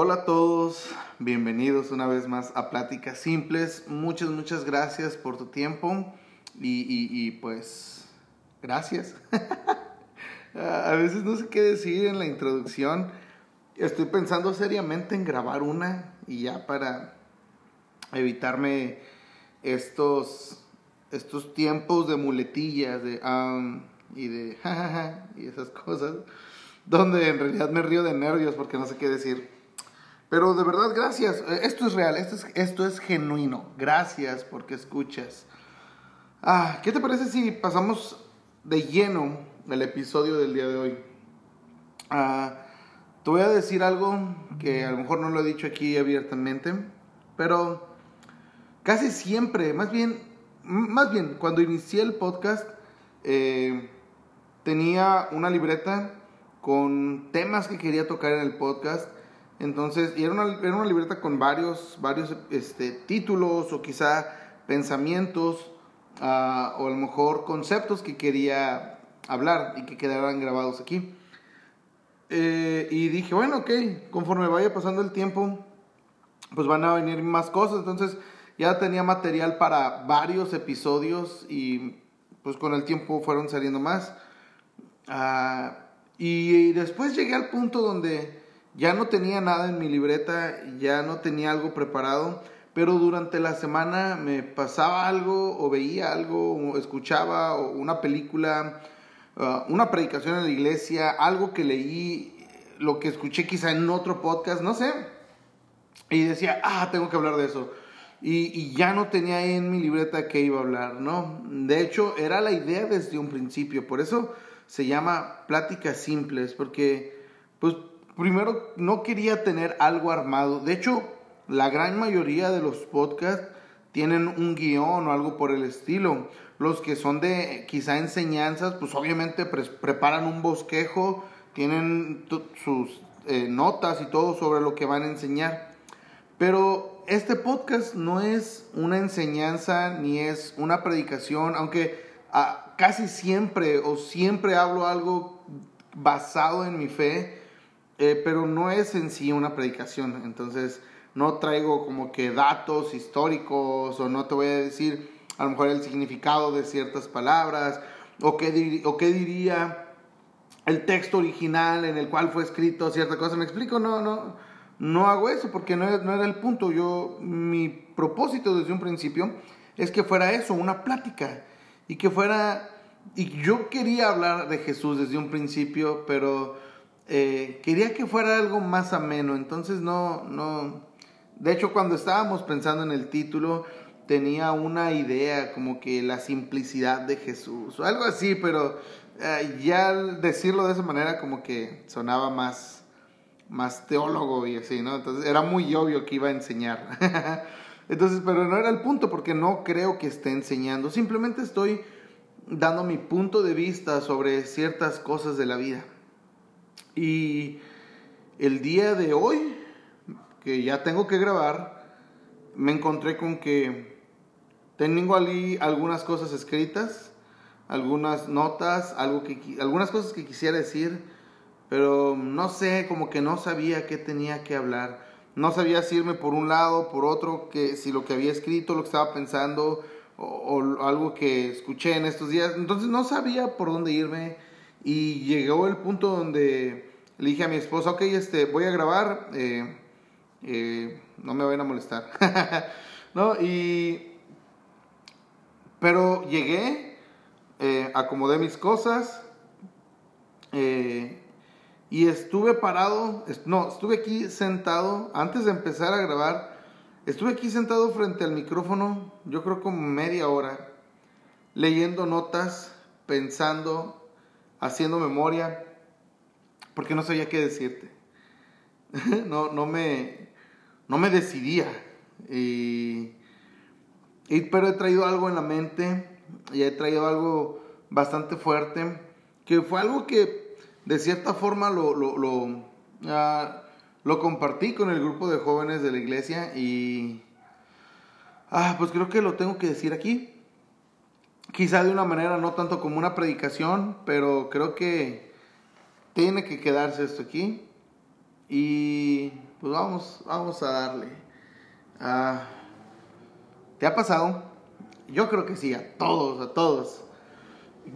Hola a todos, bienvenidos una vez más a Pláticas Simples. Muchas, muchas gracias por tu tiempo y, pues gracias. a veces no sé qué decir en la introducción. Estoy pensando seriamente en grabar una y ya para evitarme estos, estos tiempos de muletillas de am y de jajaja y esas cosas, donde en realidad me río de nervios porque no sé qué decir. Pero de verdad, gracias. Eh, Esto es real, esto es, esto es genuino. Gracias porque escuchas. Ah, ¿Qué te parece si pasamos de lleno el episodio del día de hoy? Ah, te voy a decir algo que a lo mejor no lo he dicho aquí abiertamente, pero casi siempre, más bien, más bien, cuando inicié el podcast, eh, tenía una libreta con temas que quería tocar en el podcast. Entonces, y era una, era una libreta con varios, varios este, títulos o quizá pensamientos ah, o a lo mejor conceptos que quería hablar y que quedaran grabados aquí. Eh, y dije, bueno, ok, conforme vaya pasando el tiempo, pues van a venir más cosas. Entonces ya tenía material para varios episodios y pues con el tiempo fueron saliendo más. Ah, y después llegué al punto donde ya no tenía nada en mi libreta, ya no tenía algo preparado, pero durante la semana me pasaba algo o veía algo o escuchaba una película, ah, una predicación en la iglesia, algo que leí, lo que escuché quizá en otro podcast, no sé. Y decía, ah, tengo que hablar de eso. Y, y ya no tenía ahí en mi libreta que iba a hablar, ¿no? De hecho, era la idea desde un principio. Por eso se llama pláticas simples, porque, pues, primero no quería tener algo armado. De hecho, la gran mayoría de los podcasts tienen un guion o algo por el estilo. Los que son de quizá enseñanzas, pues obviamente pre- preparan un bosquejo, tienen sus eh, notas y todo sobre lo que van a enseñar. Pero este podcast no es una enseñanza ni es una predicación, aunque ah, casi siempre o siempre hablo algo basado en mi fe, eh, pero no es en sí una predicación. Entonces no traigo como que datos históricos o no te voy a decir a lo mejor el significado de ciertas palabras o qué, dir- o qué diría el texto original en el cual fue escrito cierta cosa. ¿Me explico? No, no, no hago eso porque no, no era el punto. Yo, mi propósito desde un principio es que fuera eso, una plática. Y que fuera, y yo quería hablar de Jesús desde un principio, pero eh, quería que fuera algo más ameno. Entonces no, no, de hecho cuando estábamos pensando en el título, tenía una idea como que la simplicidad de Jesús o algo así, pero eh, ya al decirlo de esa manera como que sonaba más, más teólogo y así, ¿no? Entonces era muy obvio que iba a enseñar. Entonces, pero no era el punto porque no creo que esté enseñando, simplemente estoy dando mi punto de vista sobre ciertas cosas de la vida. Y el día de hoy, que ya tengo que grabar, me encontré con que tengo allí algunas cosas escritas, algunas notas, algo que, algunas cosas que quisiera decir, pero no sé, como que no sabía qué tenía que hablar. No sabía si irme por un lado, por otro, que si lo que había escrito, lo que estaba pensando, o, o algo que escuché en estos días. Entonces no sabía por dónde irme y llegó el punto donde le dije a mi esposa, ok, este, voy a grabar, eh, eh, no me vayan a molestar. ¿No? Y pero llegué, eh, acomodé mis cosas y estuve parado, no, estuve aquí sentado, antes de empezar a grabar, estuve aquí sentado frente al micrófono, yo creo como media hora, leyendo notas, pensando, haciendo memoria, porque no sabía qué decirte. no, no me, no me decidía. Y, pero he traído algo en la mente y he traído algo bastante fuerte, que fue algo que de cierta forma lo, ah, lo compartí con el grupo de jóvenes de la iglesia y ah, pues creo que lo tengo que decir aquí. Quizá de una manera no tanto como una predicación, pero creo que tiene que quedarse esto aquí. Y pues vamos, vamos a darle. Ah, ¿Te ha pasado? Yo creo que sí, a todos, a todos.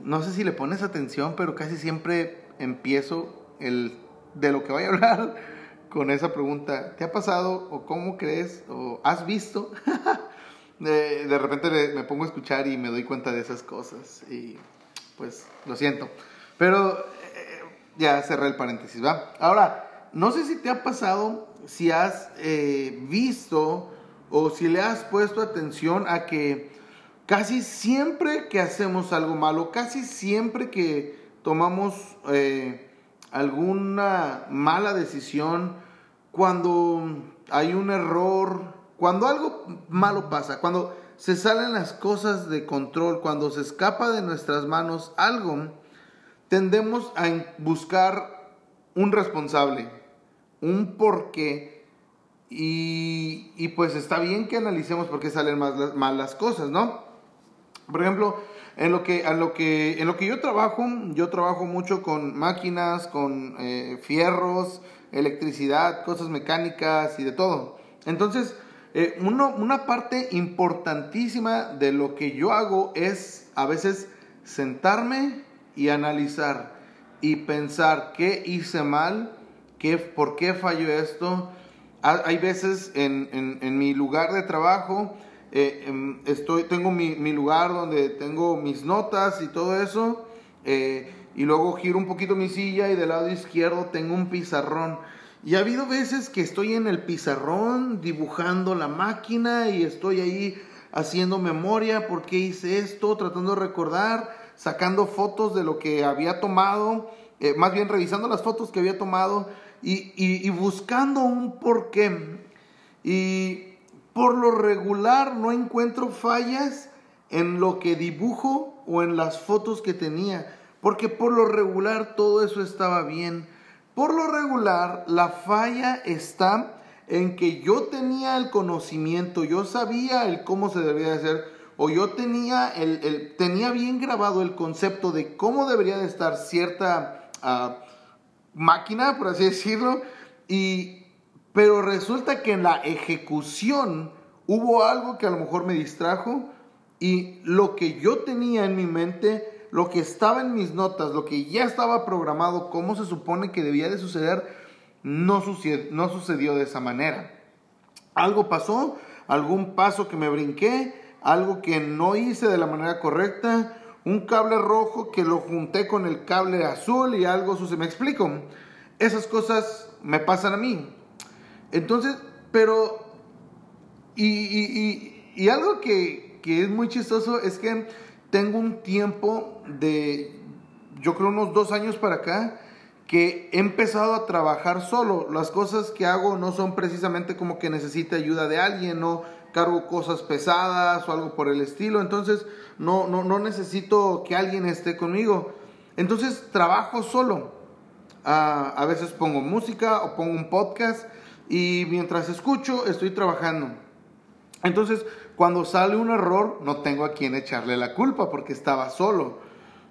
No sé si le pones atención, pero casi siempre empiezo el de lo que voy a hablar con esa pregunta. ¿Te ha pasado o cómo crees o has visto? de, de, repente me pongo a escuchar y me doy cuenta de esas cosas y pues lo siento. Pero ya cerré el paréntesis, ¿va? Ahora, no sé si te ha pasado, si has eh, visto o si le has puesto atención a que casi siempre que hacemos algo malo, casi siempre que tomamos eh, alguna mala decisión, cuando hay un error, cuando algo malo pasa, cuando se salen las cosas de control, cuando se escapa de nuestras manos algo, tendemos a buscar un responsable, un porqué. Y, y pues está bien que analicemos por qué salen mal, mal las cosas, ¿no? Por ejemplo, en lo que, lo que, en lo que yo trabajo, yo trabajo mucho con máquinas, con eh, fierros, electricidad, cosas mecánicas y de todo. Entonces, eh, una parte importantísima de lo que yo hago es a veces sentarme y analizar y pensar qué hice mal, qué, por qué falló esto. Hay veces en, en, mi lugar de trabajo, eh, em, estoy, tengo mi, mi, lugar donde tengo mis notas y todo eso, eh, y luego giro un poquito mi silla y del lado izquierdo tengo un pizarrón. Y ha habido veces que estoy en el pizarrón dibujando la máquina y estoy ahí haciendo memoria, por qué hice esto, tratando de recordar, sacando fotos de lo que había tomado, eh, más bien revisando las fotos que había tomado y, y, y buscando un porqué. Y por lo regular no encuentro fallas en lo que dibujo o en las fotos que tenía, porque por lo regular todo eso estaba bien. Por lo regular la falla está en que yo tenía el conocimiento, yo sabía el cómo se debía hacer, o yo tenía, el, tenía bien grabado el concepto de cómo debería de estar cierta uh, máquina, por así decirlo, y, pero resulta que en la ejecución hubo algo que a lo mejor me distrajo y lo que yo tenía en mi mente, lo que estaba en mis notas, lo que ya estaba programado, cómo se supone que debía de suceder, no sucedió, no sucedió de esa manera. Algo pasó, algún paso que me brinqué, algo que no hice de la manera correcta, un cable rojo que lo junté con el cable azul y algo sucedió. ¿Me explico? Esas cosas me pasan a mí. Entonces, pero, y, algo que, es muy chistoso es que tengo un tiempo de, yo creo unos dos años para acá, que he empezado a trabajar solo. Las cosas que hago no son precisamente como que necesite ayuda de alguien, no cargo cosas pesadas o algo por el estilo, entonces no, no, no necesito que alguien esté conmigo. Entonces trabajo solo. Ah, a veces pongo música o pongo un podcast y mientras escucho estoy trabajando. Entonces, cuando sale un error, no tengo a quien echarle la culpa porque estaba solo.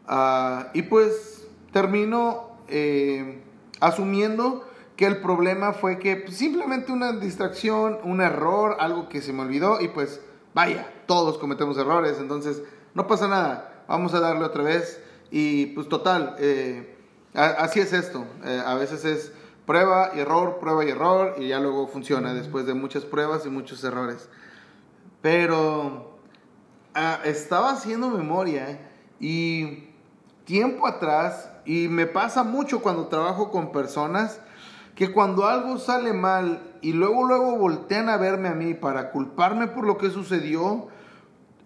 Uh, y pues termino eh, asumiendo que el problema fue que pues, simplemente una distracción, un error, algo que se me olvidó y pues vaya, todos cometemos errores, entonces no pasa nada, vamos a darle otra vez. Y pues total, eh, así es esto, eh, a veces es prueba y error, prueba y error, y ya luego funciona después de muchas pruebas y muchos errores. Pero ah, estaba haciendo memoria y tiempo atrás, y me pasa mucho cuando trabajo con personas, que cuando algo sale mal y luego luego voltean a verme a mí para culparme por lo que sucedió,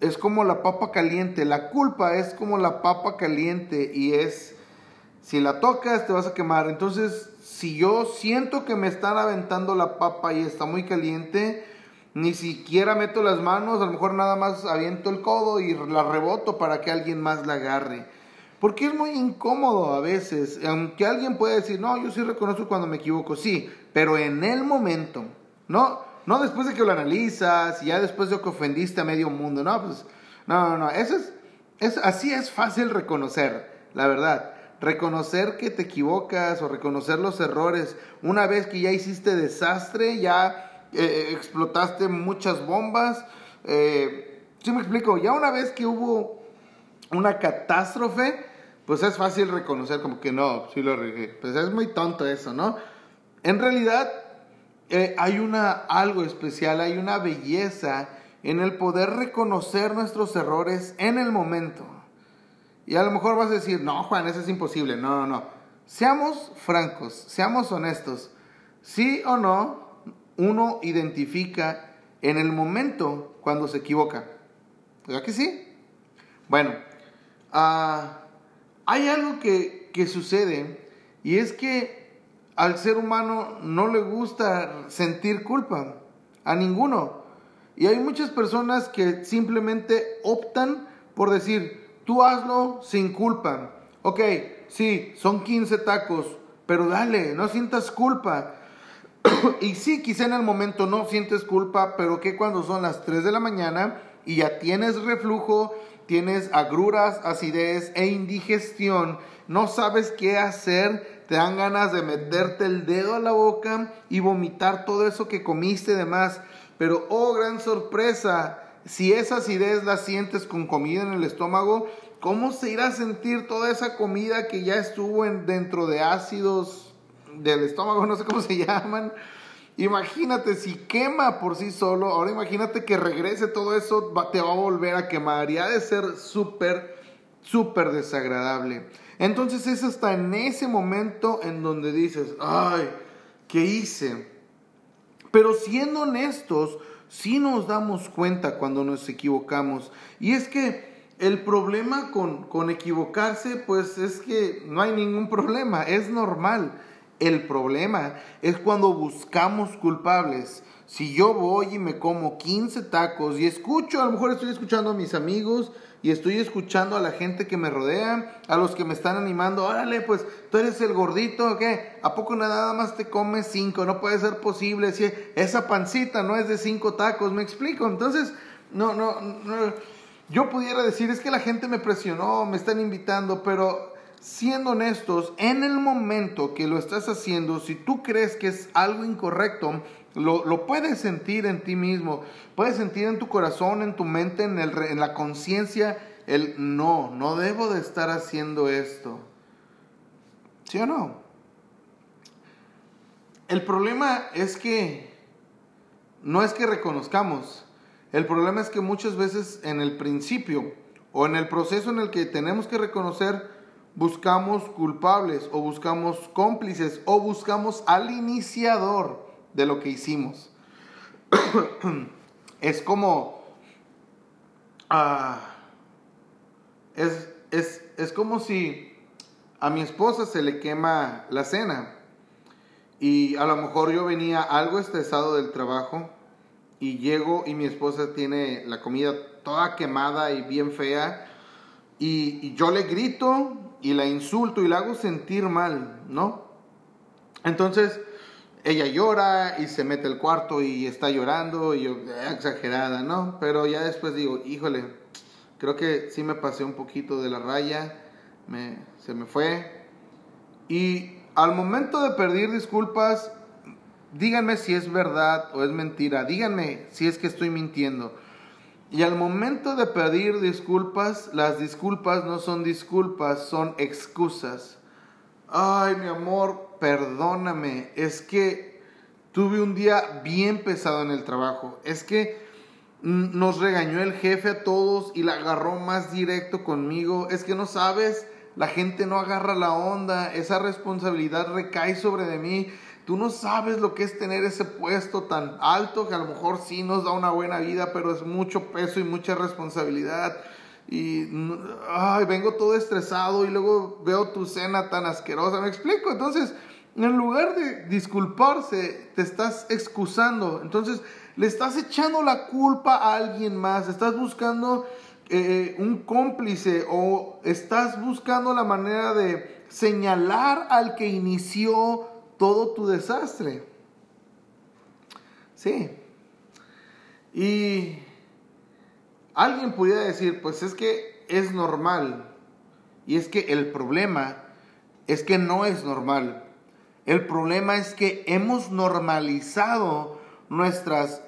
es como la papa caliente. La culpa es como la papa caliente y es, si la tocas te vas a quemar. Entonces si yo siento que me están aventando la papa y está muy caliente, ni siquiera meto las manos, a lo mejor nada más aviento el codo y la reboto para que alguien más la agarre. Porque es muy incómodo a veces, aunque alguien puede decir, no, yo sí reconozco cuando me equivoco, sí, pero en el momento, no, no después de que lo analizas, ya después de que ofendiste a medio mundo, no, pues, no, no, no, eso es, es así es fácil reconocer, la verdad. reconocer que te equivocas o reconocer los errores. Una vez que ya hiciste desastre, ya eh, explotaste muchas bombas. Eh, ¿Sí me explico? Ya una vez que hubo una catástrofe, pues es fácil reconocer como que no, sí lo regué. Pues es muy tonto eso, ¿no? En realidad eh, hay una, algo especial, hay una belleza en el poder reconocer nuestros errores en el momento. Y a lo mejor vas a decir, no, Juan, eso es imposible. No, no, no. Seamos francos, seamos honestos. Sí o no, uno identifica en el momento cuando se equivoca. ¿Verdad que sí? Bueno, ah, hay algo que, que sucede y es que al ser humano no le gusta sentir culpa, a ninguno. Y hay muchas personas que simplemente optan por decir, Tú hazlo sin culpa. Ok, sí, son 15 tacos, pero dale, no sientas culpa. y sí, quizá en el momento no sientes culpa, pero que cuando son las 3 de la mañana y ya tienes reflujo, tienes agruras, acidez e indigestión, no sabes qué hacer, te dan ganas de meterte el dedo a la boca y vomitar todo eso que comiste de más. Pero, oh, gran sorpresa, si esa acidez la sientes con comida en el estómago, ¿cómo se irá a sentir toda esa comida que ya estuvo en, dentro de ácidos del estómago, no sé cómo se llaman? Imagínate si quema por sí solo, ahora imagínate que regrese todo eso, te va a volver a quemar y ha de ser súper, súper desagradable. Entonces es hasta en ese momento en donde dices, ay, ¿qué hice? Pero siendo honestos, sí nos damos cuenta cuando nos equivocamos. Y es que el problema con, con equivocarse, pues es que no hay ningún problema, es normal. El problema es cuando buscamos culpables. Si yo voy y me como 15 tacos y escucho, a lo mejor estoy escuchando a mis amigos y estoy escuchando a la gente que me rodea, a los que me están animando, órale, pues tú eres el gordito, ¿qué? ¿A poco nada más te comes cinco? No puede ser posible, si esa pancita no es de cinco tacos, me explico. Entonces, no, no, no, yo pudiera decir, es que la gente me presionó, me están invitando, pero siendo honestos, en el momento que lo estás haciendo, si tú crees que es algo incorrecto, lo, puedes sentir en ti mismo, puedes sentir en tu corazón, en tu mente, en, el, en la conciencia, el no, no debo de estar haciendo esto. ¿Sí o no? El problema es que no es que reconozcamos, el problema es que muchas veces en el principio o en el proceso en el que tenemos que reconocer, buscamos culpables o buscamos cómplices o buscamos al iniciador de lo que hicimos. es como... Ah, es, es como si a mi esposa se le quema la cena y a lo mejor yo venía algo estresado del trabajo y llego y mi esposa tiene la comida toda quemada y bien fea y, y, yo le grito y la insulto y la hago sentir mal, ¿no? Entonces ella llora y se mete al cuarto y está llorando y yo, eh, exagerada, ¿no? Pero ya después digo, híjole, creo que sí me pasé un poquito de la raya, me, se me fue. Y al momento de pedir disculpas, díganme si es verdad o es mentira, díganme si es que estoy mintiendo. Y al momento de pedir disculpas, las disculpas no son disculpas, son excusas. Ay, mi amor, perdóname, es que tuve un día bien pesado en el trabajo, es que nos regañó el jefe a todos y la agarró más directo conmigo, es que no sabes, la gente no agarra la onda, esa responsabilidad recae sobre de mí. Tú no sabes lo que es tener ese puesto tan alto que a lo mejor sí nos da una buena vida, pero es mucho peso y mucha responsabilidad y ay, vengo todo estresado y luego veo tu cena tan asquerosa, me explico. Entonces, en lugar de disculparse, te estás excusando. Entonces, le estás echando la culpa a alguien más, estás buscando eh, un cómplice o estás buscando la manera de señalar al que inició todo tu desastre. Sí. Y Alguien pudiera decir, pues es que es normal. Y es que el problema es que no es normal. El problema es que hemos normalizado nuestras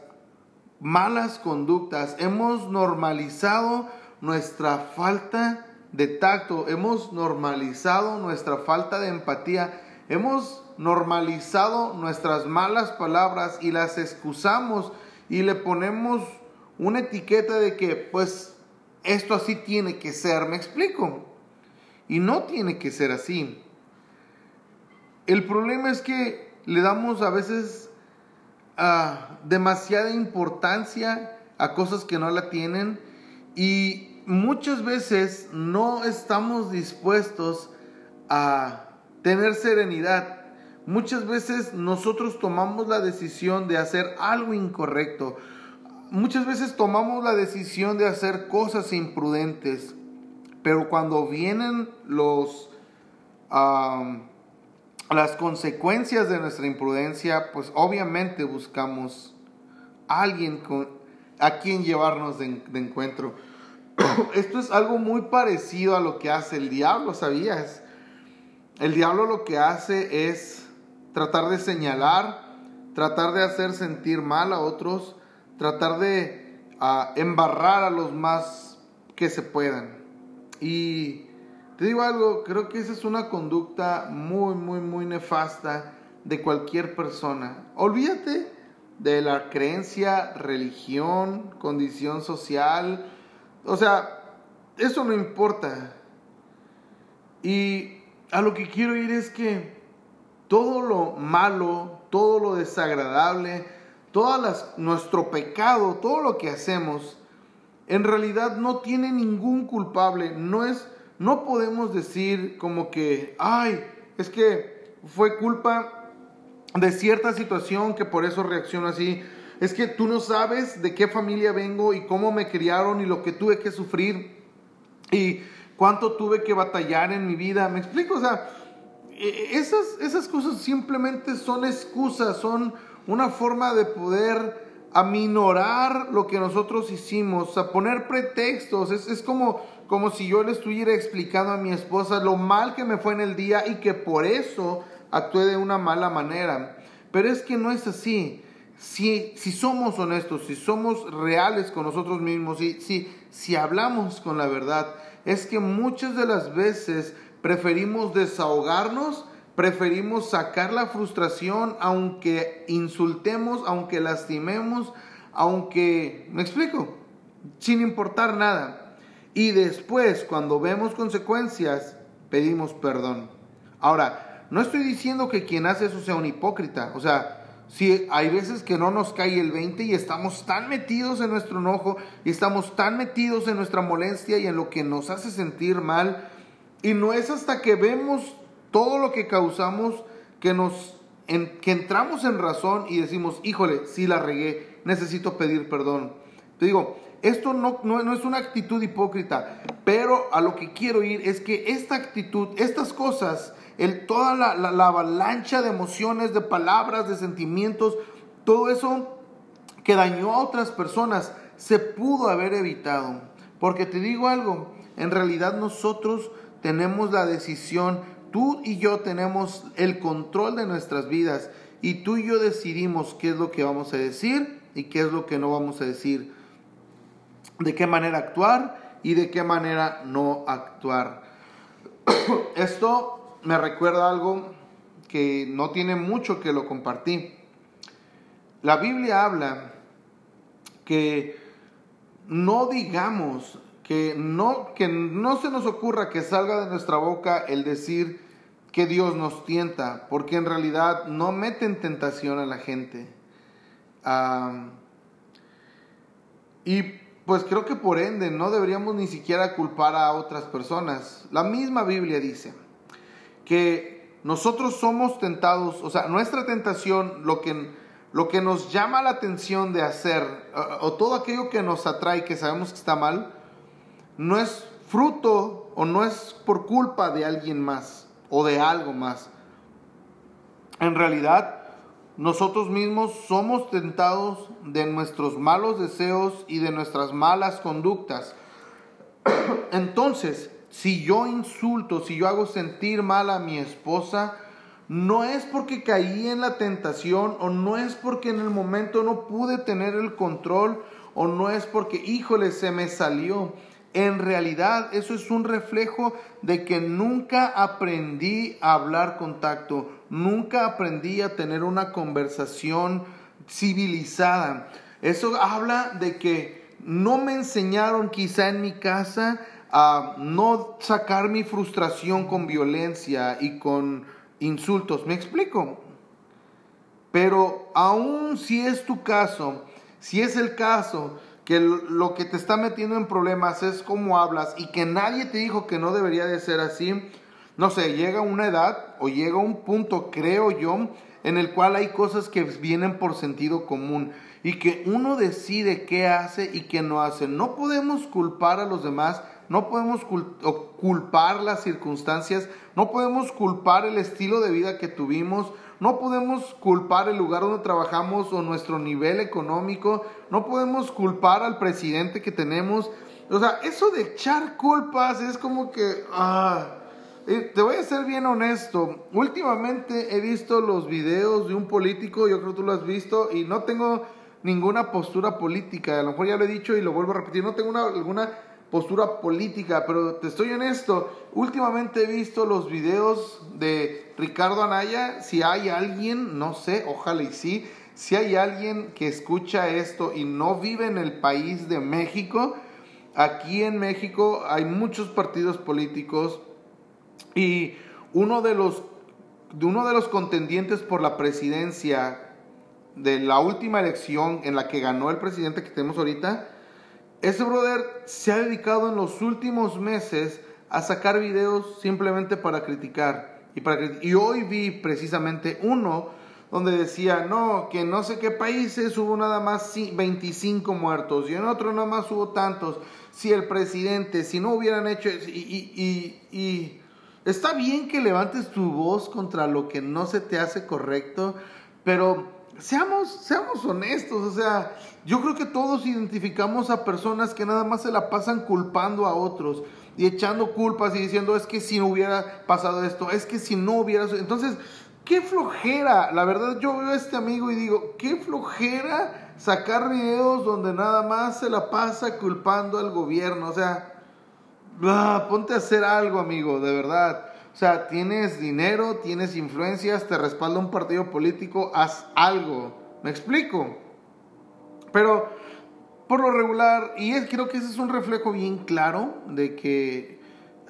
malas conductas, hemos normalizado nuestra falta de tacto, hemos normalizado nuestra falta de empatía, hemos normalizado nuestras malas palabras y las excusamos y le ponemos una etiqueta de que pues esto así tiene que ser, me explico. Y no tiene que ser así. El problema es que le damos a veces ah, demasiada importancia a cosas que no la tienen y muchas veces no estamos dispuestos a tener serenidad. Muchas veces nosotros tomamos la decisión de hacer algo incorrecto. Muchas veces tomamos la decisión de hacer cosas imprudentes. Pero cuando vienen los, las consecuencias de nuestra imprudencia, pues obviamente buscamos a alguien con, a quien llevarnos de, de encuentro. Esto es algo muy parecido a lo que hace el diablo, ¿sabías? El diablo lo que hace es tratar de señalar, tratar de hacer sentir mal a otros, tratar de ah, embarrar a los más que se puedan. Y te digo algo, creo que esa es una conducta muy, muy, muy nefasta de cualquier persona. Olvídate de la creencia, religión, condición social. O sea, eso no importa. Y a lo que quiero ir es que todo lo malo, todo lo desagradable, todo nuestro pecado, todo lo que hacemos, en realidad no tiene ningún culpable. No es, no podemos decir como que, ay, es que fue culpa de cierta situación que por eso reacciono así. Es que tú no sabes de qué familia vengo y cómo me criaron y lo que tuve que sufrir y cuánto tuve que batallar en mi vida. ¿Me explico? O sea, esas, esas cosas simplemente son excusas, son una forma de poder aminorar lo que nosotros hicimos, a poner pretextos. Es, es como, como si yo le estuviera explicando a mi esposa lo mal que me fue en el día y que por eso actué de una mala manera. Pero es que no es así. Si, si somos honestos, si somos reales con nosotros mismos, y si, si hablamos con la verdad, es que muchas de las veces preferimos desahogarnos, preferimos sacar la frustración, aunque insultemos, aunque lastimemos, aunque, me explico, sin importar nada. Y después, cuando vemos consecuencias, pedimos perdón. Ahora, no estoy diciendo que quien hace eso sea un hipócrita, o sea, si hay veces que no nos cae el 20 y estamos tan metidos en nuestro enojo y estamos tan metidos en nuestra molestia y en lo que nos hace sentir mal, y no es hasta que vemos todo lo que causamos que nos que entramos en razón y decimos, híjole, sí la regué, necesito pedir perdón. Te digo, esto no, no, es una actitud hipócrita, pero a lo que quiero ir es que esta actitud, estas cosas, toda la, la avalancha de emociones, de palabras, de sentimientos, todo eso que dañó a otras personas, se pudo haber evitado. Porque te digo algo, en realidad nosotros tenemos la decisión, tú y yo tenemos el control de nuestras vidas y tú y yo decidimos qué es lo que vamos a decir y qué es lo que no vamos a decir, de qué manera actuar y de qué manera no actuar. Esto me recuerda algo que no tiene mucho que lo compartí. La Biblia habla que no digamos que no, que no se nos ocurra que salga de nuestra boca el decir que Dios nos tienta, porque en realidad no meten tentación a la gente. y pues creo que por ende no deberíamos ni siquiera culpar a otras personas. La misma Biblia dice que nosotros somos tentados, o sea, nuestra tentación, lo que, lo que nos llama la atención de hacer, o todo aquello que nos atrae, que sabemos que está mal, no es fruto o no es por culpa de alguien más o de algo más. En realidad, nosotros mismos somos tentados de nuestros malos deseos y de nuestras malas conductas. Entonces, si yo insulto, si yo hago sentir mal a mi esposa, no es porque caí en la tentación o no es porque en el momento no pude tener el control o no es porque, híjole, se me salió. En realidad eso es un reflejo de que nunca aprendí a hablar contacto, nunca aprendí a tener una conversación civilizada. Eso habla de que no me enseñaron quizá en mi casa a no sacar mi frustración con violencia y con insultos. ¿Me explico? Pero aún si es tu caso, si es el caso que lo que te está metiendo en problemas es cómo hablas y que nadie te dijo que no debería de ser así, no sé, llega una edad o llega un punto, creo yo, en el cual hay cosas que vienen por sentido común y que uno decide qué hace y qué no hace. No podemos culpar a los demás no podemos culpar las circunstancias, no podemos culpar el estilo de vida que tuvimos, no podemos culpar el lugar donde trabajamos o nuestro nivel económico, no podemos culpar al presidente que tenemos. O sea, eso de echar culpas es como que... Ah, te voy a ser bien honesto, últimamente he visto los videos de un político, yo creo que tú lo has visto, y no tengo ninguna postura política, a lo mejor ya lo he dicho y lo vuelvo a repetir, no tengo una, alguna postura política, pero te estoy honesto, últimamente he visto los videos de Ricardo Anaya, si hay alguien, no sé, ojalá y sí, si hay alguien que escucha esto y no vive en el país de México, aquí en México hay muchos partidos políticos y uno de los, uno de los contendientes por la presidencia de la última elección en la que ganó el presidente que tenemos ahorita, ese brother se ha dedicado en los últimos meses a sacar videos simplemente para criticar. Y, para, y hoy vi precisamente uno donde decía, no, que no sé qué países hubo nada más 25 muertos y en otro nada más hubo tantos. Si el presidente, si no hubieran hecho... Y, y, y está bien que levantes tu voz contra lo que no se te hace correcto, pero seamos, seamos honestos, o sea, yo creo que todos identificamos a personas que nada más se la pasan culpando a otros y echando culpas y diciendo es que si no hubiera pasado esto, es que si no hubiera... Entonces, qué flojera, la verdad yo veo a este amigo y digo, qué flojera sacar videos donde nada más se la pasa culpando al gobierno, o sea, ah, ponte a hacer algo amigo, de verdad. O sea, tienes dinero, tienes influencias, te respalda un partido político, haz algo. ¿Me explico? Pero por lo regular, y es, creo que ese es un reflejo bien claro de que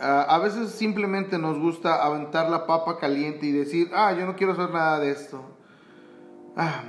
ah, a veces simplemente nos gusta aventar la papa caliente y decir, ah, yo no quiero hacer nada de esto. Ah,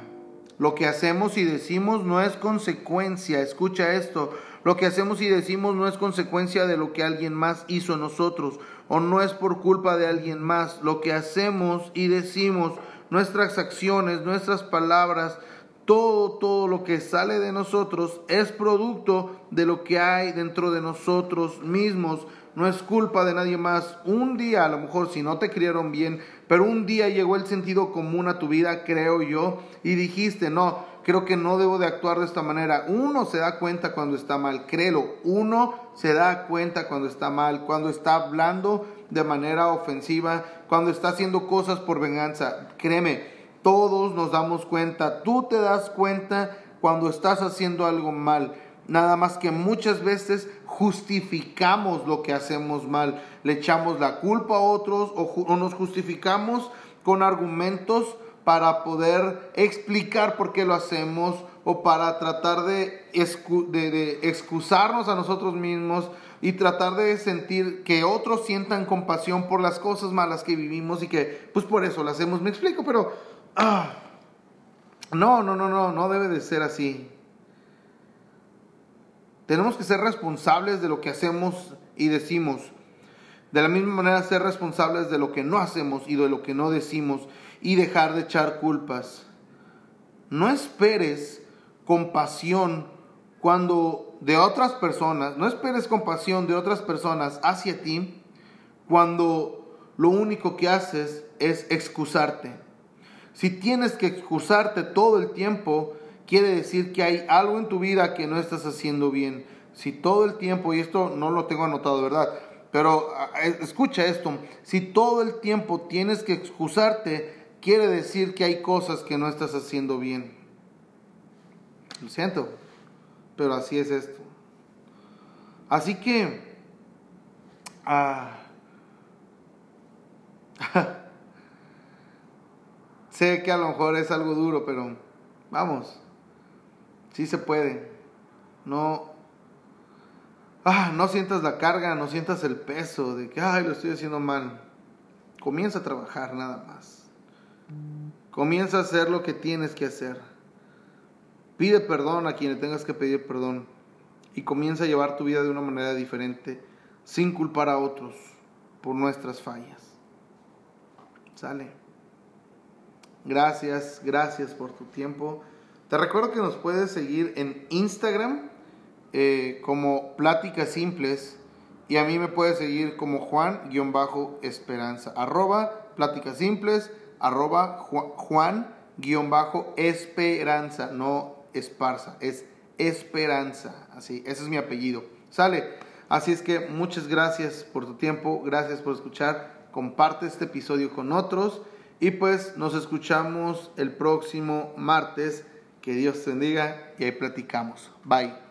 lo que hacemos y decimos no es consecuencia, escucha esto, lo que hacemos y decimos no es consecuencia de lo que alguien más hizo en nosotros o no es por culpa de alguien más. Lo que hacemos y decimos, nuestras acciones, nuestras palabras, todo, todo lo que sale de nosotros es producto de lo que hay dentro de nosotros mismos. No es culpa de nadie más. Un día, a lo mejor si no te criaron bien, pero un día llegó el sentido común a tu vida, creo yo, y dijiste, no, creo que no debo de actuar de esta manera. Uno se da cuenta cuando está mal, créelo. Uno se da cuenta cuando está mal, cuando está hablando de manera ofensiva, cuando está haciendo cosas por venganza. Créeme, todos nos damos cuenta. Tú te das cuenta cuando estás haciendo algo mal. Nada más que muchas veces justificamos lo que hacemos mal. Le echamos la culpa a otros o, nos justificamos con argumentos para poder explicar por qué lo hacemos o para tratar de, de, excusarnos a nosotros mismos y tratar de sentir que otros sientan compasión por las cosas malas que vivimos y que pues por eso lo hacemos. Me explico, pero ah, no, no, no, no, no debe de ser así. Tenemos que ser responsables de lo que hacemos y decimos. De la misma manera ser responsables de lo que no hacemos y de lo que no decimos y dejar de echar culpas. No esperes compasión cuando de otras personas, no esperes compasión de otras personas hacia ti cuando lo único que haces es excusarte. Si tienes que excusarte todo el tiempo, quiere decir que hay algo en tu vida que no estás haciendo bien. Si todo el tiempo, y esto no lo tengo anotado, ¿verdad? Pero escucha esto, si todo el tiempo tienes que excusarte, quiere decir que hay cosas que no estás haciendo bien. Lo siento, pero así es esto. Así que, ah, sé que a lo mejor es algo duro, pero vamos, sí se puede. No, ah, no sientas la carga, no sientas el peso de que, ay, lo estoy haciendo mal. Comienza a trabajar nada más. Comienza a hacer lo que tienes que hacer. Pide perdón a quien tengas que pedir perdón. Y comienza a llevar tu vida de una manera diferente, sin culpar a otros por nuestras fallas. Sale. Gracias, gracias por tu tiempo. Te recuerdo que nos puedes seguir en Instagram eh, como Pláticas Simples y a mí me puedes seguir como Juan-Esperanza, arroba Pláticas Simples, arroba Juan-Esperanza, no Esparza, es Esperanza, así, ese es mi apellido, sale. Así es que muchas gracias por tu tiempo, gracias por escuchar, comparte este episodio con otros y pues nos escuchamos el próximo martes. Que Dios te bendiga y ahí platicamos. Bye.